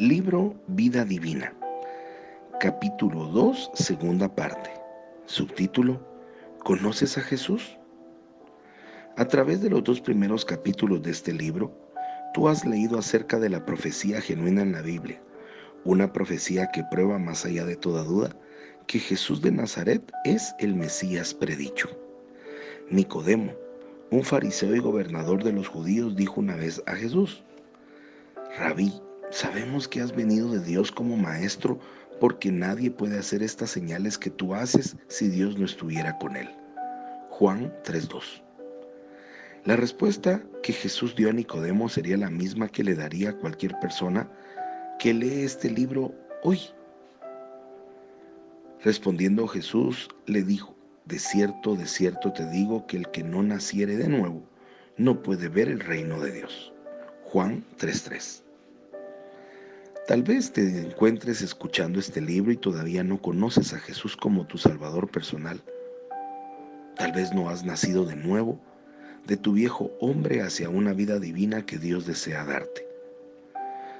Libro Vida Divina, capítulo 2, segunda parte. Subtítulo, ¿Conoces a Jesús? A través de los dos primeros capítulos de este libro, tú has leído acerca de la profecía genuina en la Biblia, una profecía que prueba más allá de toda duda que Jesús de Nazaret es el Mesías predicho. Nicodemo, un fariseo y gobernador de los judíos, dijo una vez a Jesús, Rabí, Sabemos que has venido de Dios como maestro porque nadie puede hacer estas señales que tú haces si Dios no estuviera con él. Juan 3.2. La respuesta que Jesús dio a Nicodemo sería la misma que le daría a cualquier persona que lee este libro hoy. Respondiendo Jesús le dijo, de cierto, de cierto te digo que el que no naciere de nuevo no puede ver el reino de Dios. Juan 3.3. Tal vez te encuentres escuchando este libro y todavía no conoces a Jesús como tu Salvador personal. Tal vez no has nacido de nuevo de tu viejo hombre hacia una vida divina que Dios desea darte.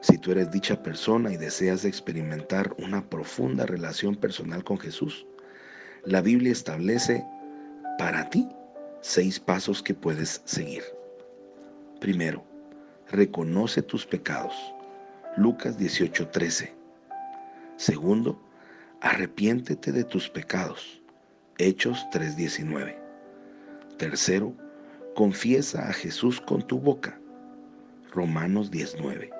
Si tú eres dicha persona y deseas experimentar una profunda relación personal con Jesús, la Biblia establece para ti seis pasos que puedes seguir. Primero, reconoce tus pecados. Lucas 18:13. Segundo, arrepiéntete de tus pecados. Hechos 3:19. Tercero, confiesa a Jesús con tu boca. Romanos 19.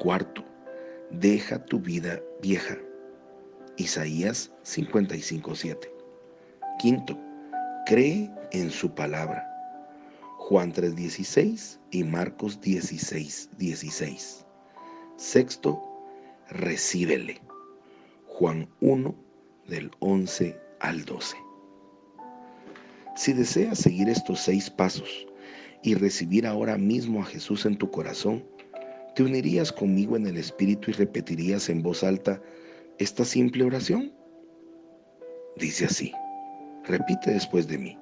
Cuarto, deja tu vida vieja. Isaías 55:7. Quinto, cree en su palabra. Juan 3:16 y Marcos 16:16. Sexto, recíbele. Juan 1 del 11 al 12. Si deseas seguir estos seis pasos y recibir ahora mismo a Jesús en tu corazón, ¿te unirías conmigo en el Espíritu y repetirías en voz alta esta simple oración? Dice así, repite después de mí.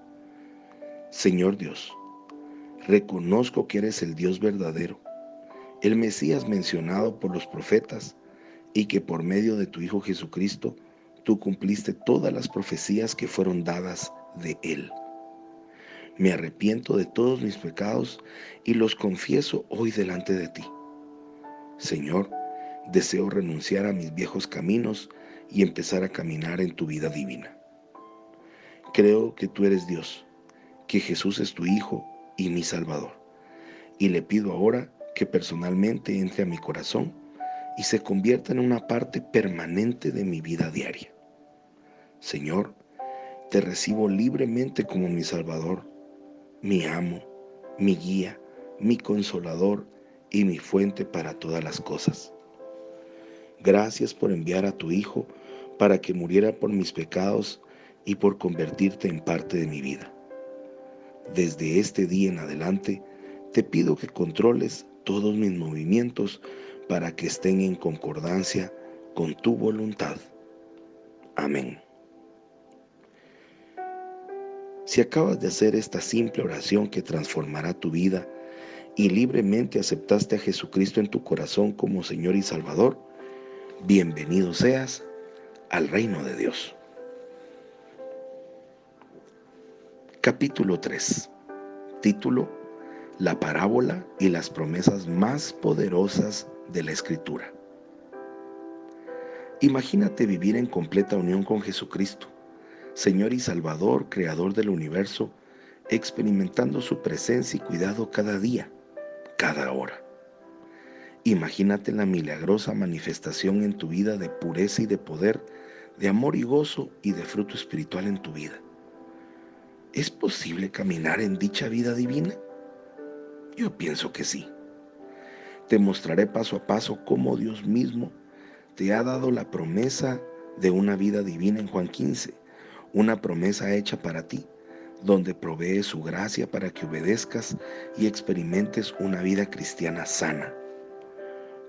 Señor Dios, reconozco que eres el Dios verdadero el Mesías mencionado por los profetas y que por medio de tu Hijo Jesucristo tú cumpliste todas las profecías que fueron dadas de Él. Me arrepiento de todos mis pecados y los confieso hoy delante de ti. Señor, deseo renunciar a mis viejos caminos y empezar a caminar en tu vida divina. Creo que tú eres Dios, que Jesús es tu Hijo y mi Salvador. Y le pido ahora que personalmente entre a mi corazón y se convierta en una parte permanente de mi vida diaria. Señor, te recibo libremente como mi Salvador, mi amo, mi guía, mi consolador y mi fuente para todas las cosas. Gracias por enviar a tu Hijo para que muriera por mis pecados y por convertirte en parte de mi vida. Desde este día en adelante, te pido que controles todos mis movimientos para que estén en concordancia con tu voluntad. Amén. Si acabas de hacer esta simple oración que transformará tu vida y libremente aceptaste a Jesucristo en tu corazón como Señor y Salvador, bienvenido seas al reino de Dios. Capítulo 3. Título la parábola y las promesas más poderosas de la Escritura. Imagínate vivir en completa unión con Jesucristo, Señor y Salvador, Creador del universo, experimentando su presencia y cuidado cada día, cada hora. Imagínate la milagrosa manifestación en tu vida de pureza y de poder, de amor y gozo y de fruto espiritual en tu vida. ¿Es posible caminar en dicha vida divina? Yo pienso que sí. Te mostraré paso a paso cómo Dios mismo te ha dado la promesa de una vida divina en Juan 15, una promesa hecha para ti, donde provee su gracia para que obedezcas y experimentes una vida cristiana sana.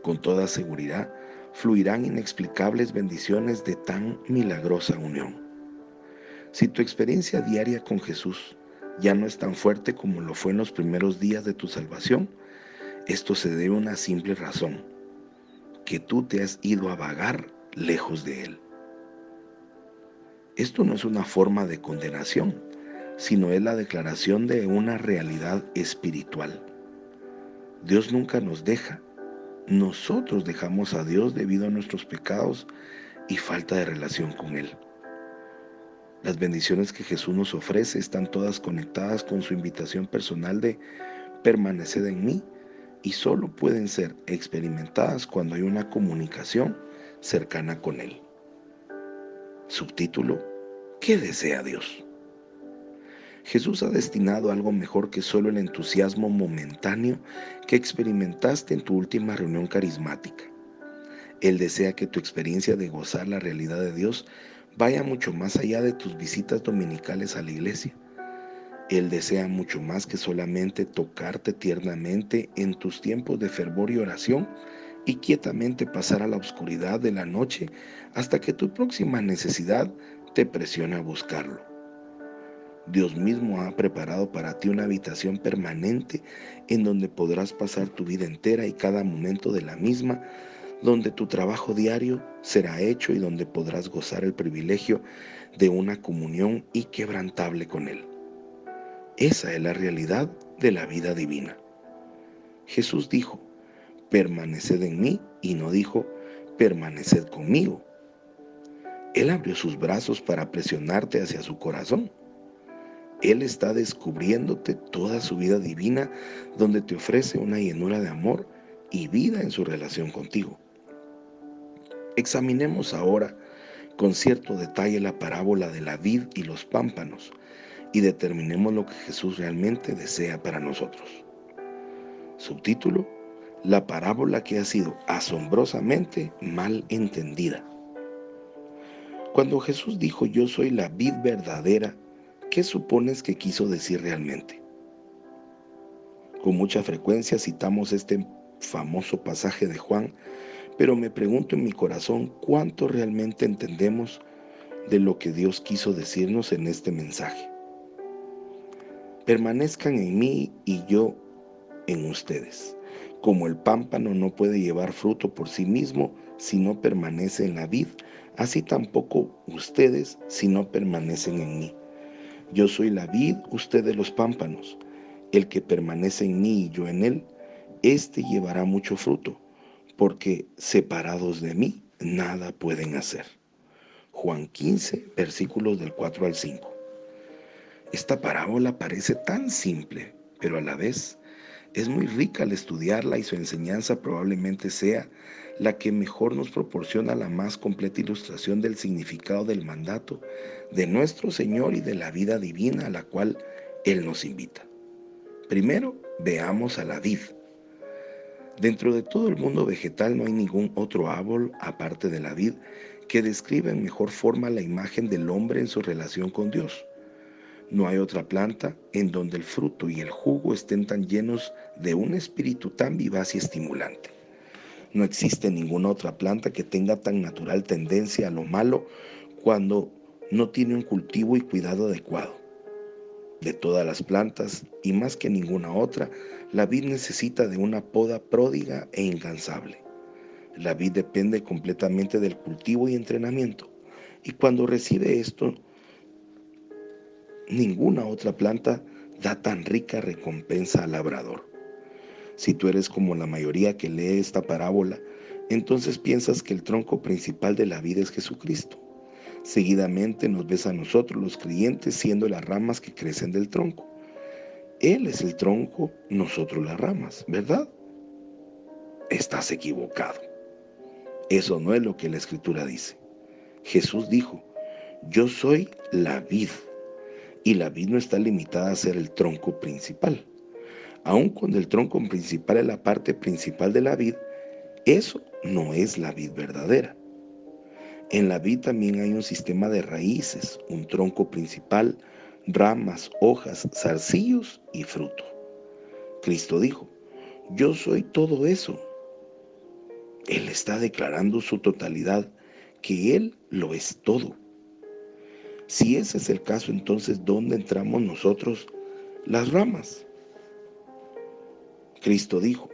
Con toda seguridad, fluirán inexplicables bendiciones de tan milagrosa unión. Si tu experiencia diaria con Jesús ya no es tan fuerte como lo fue en los primeros días de tu salvación, esto se debe a una simple razón. que tú te has ido a vagar lejos de Él. Esto no es una forma de condenación, sino es la declaración de una realidad espiritual. Dios nunca nos deja. Nosotros dejamos a Dios debido a nuestros pecados y falta de relación con Él. Las bendiciones que Jesús nos ofrece están todas conectadas con su invitación personal de permanecer en mí y solo pueden ser experimentadas cuando hay una comunicación cercana con Él. Subtítulo, ¿qué desea Dios? Jesús ha destinado algo mejor que solo el entusiasmo momentáneo que experimentaste en tu última reunión carismática. Él desea que tu experiencia de gozar la realidad de Dios vaya mucho más allá de tus visitas dominicales a la iglesia. Él desea mucho más que solamente tocarte tiernamente en tus tiempos de fervor y oración y quietamente pasar a la oscuridad de la noche hasta que tu próxima necesidad te presione a buscarlo. Dios mismo ha preparado para ti una habitación permanente en donde podrás pasar tu vida entera y cada momento de la misma donde tu trabajo diario será hecho y donde podrás gozar el privilegio de una comunión inquebrantable con Él. Esa es la realidad de la vida divina. Jesús dijo, permaneced en mí y no dijo, permaneced conmigo. Él abrió sus brazos para presionarte hacia su corazón. Él está descubriéndote toda su vida divina donde te ofrece una llenura de amor y vida en su relación contigo. Examinemos ahora con cierto detalle la parábola de la vid y los pámpanos y determinemos lo que Jesús realmente desea para nosotros. Subtítulo, la parábola que ha sido asombrosamente mal entendida. Cuando Jesús dijo yo soy la vid verdadera, ¿qué supones que quiso decir realmente? Con mucha frecuencia citamos este famoso pasaje de Juan pero me pregunto en mi corazón cuánto realmente entendemos de lo que Dios quiso decirnos en este mensaje. Permanezcan en mí y yo en ustedes. Como el pámpano no puede llevar fruto por sí mismo si no permanece en la vid, así tampoco ustedes si no permanecen en mí. Yo soy la vid, ustedes los pámpanos. El que permanece en mí y yo en él, éste llevará mucho fruto porque separados de mí nada pueden hacer. Juan 15, versículos del 4 al 5. Esta parábola parece tan simple, pero a la vez es muy rica al estudiarla y su enseñanza probablemente sea la que mejor nos proporciona la más completa ilustración del significado del mandato de nuestro Señor y de la vida divina a la cual Él nos invita. Primero, veamos a la vid, Dentro de todo el mundo vegetal no hay ningún otro árbol, aparte de la vid, que describa en mejor forma la imagen del hombre en su relación con Dios. No hay otra planta en donde el fruto y el jugo estén tan llenos de un espíritu tan vivaz y estimulante. No existe ninguna otra planta que tenga tan natural tendencia a lo malo cuando no tiene un cultivo y cuidado adecuado. De todas las plantas, y más que ninguna otra, la vid necesita de una poda pródiga e incansable. La vid depende completamente del cultivo y entrenamiento, y cuando recibe esto, ninguna otra planta da tan rica recompensa al labrador. Si tú eres como la mayoría que lee esta parábola, entonces piensas que el tronco principal de la vida es Jesucristo. Seguidamente nos ves a nosotros los creyentes siendo las ramas que crecen del tronco. Él es el tronco, nosotros las ramas, ¿verdad? Estás equivocado. Eso no es lo que la escritura dice. Jesús dijo, yo soy la vid. Y la vid no está limitada a ser el tronco principal. Aun cuando el tronco principal es la parte principal de la vid, eso no es la vid verdadera. En la vid también hay un sistema de raíces, un tronco principal, ramas, hojas, zarcillos y fruto. Cristo dijo, yo soy todo eso. Él está declarando su totalidad, que Él lo es todo. Si ese es el caso, entonces, ¿dónde entramos nosotros las ramas? Cristo dijo,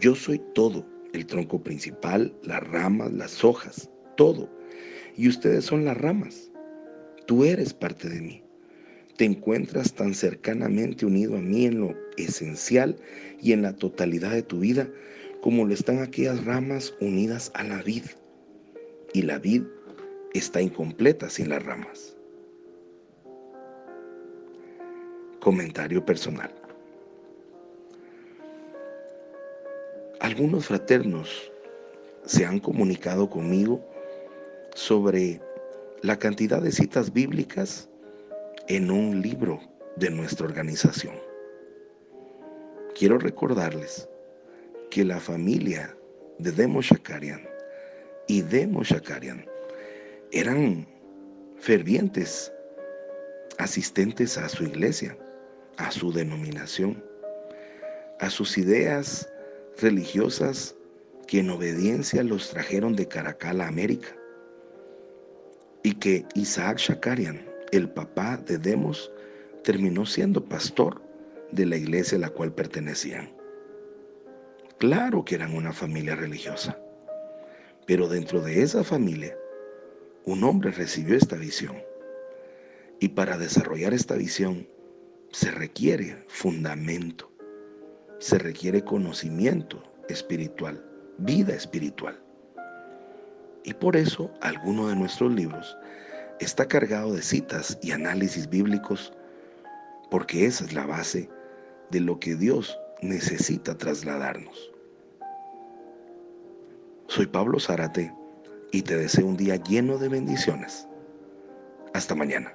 yo soy todo el tronco principal, las ramas, las hojas, todo. Y ustedes son las ramas. Tú eres parte de mí. Te encuentras tan cercanamente unido a mí en lo esencial y en la totalidad de tu vida como lo están aquellas ramas unidas a la vid. Y la vid está incompleta sin las ramas. Comentario personal. Algunos fraternos se han comunicado conmigo sobre la cantidad de citas bíblicas en un libro de nuestra organización. Quiero recordarles que la familia de Demo Shakarian y Demo Shakarian eran fervientes asistentes a su iglesia, a su denominación, a sus ideas religiosas que en obediencia los trajeron de Caracal a América y que Isaac Shakarian, el papá de Demos, terminó siendo pastor de la iglesia a la cual pertenecían. Claro que eran una familia religiosa, pero dentro de esa familia un hombre recibió esta visión y para desarrollar esta visión se requiere fundamento, se requiere conocimiento espiritual, vida espiritual. Y por eso alguno de nuestros libros está cargado de citas y análisis bíblicos, porque esa es la base de lo que Dios necesita trasladarnos. Soy Pablo Zárate y te deseo un día lleno de bendiciones. Hasta mañana.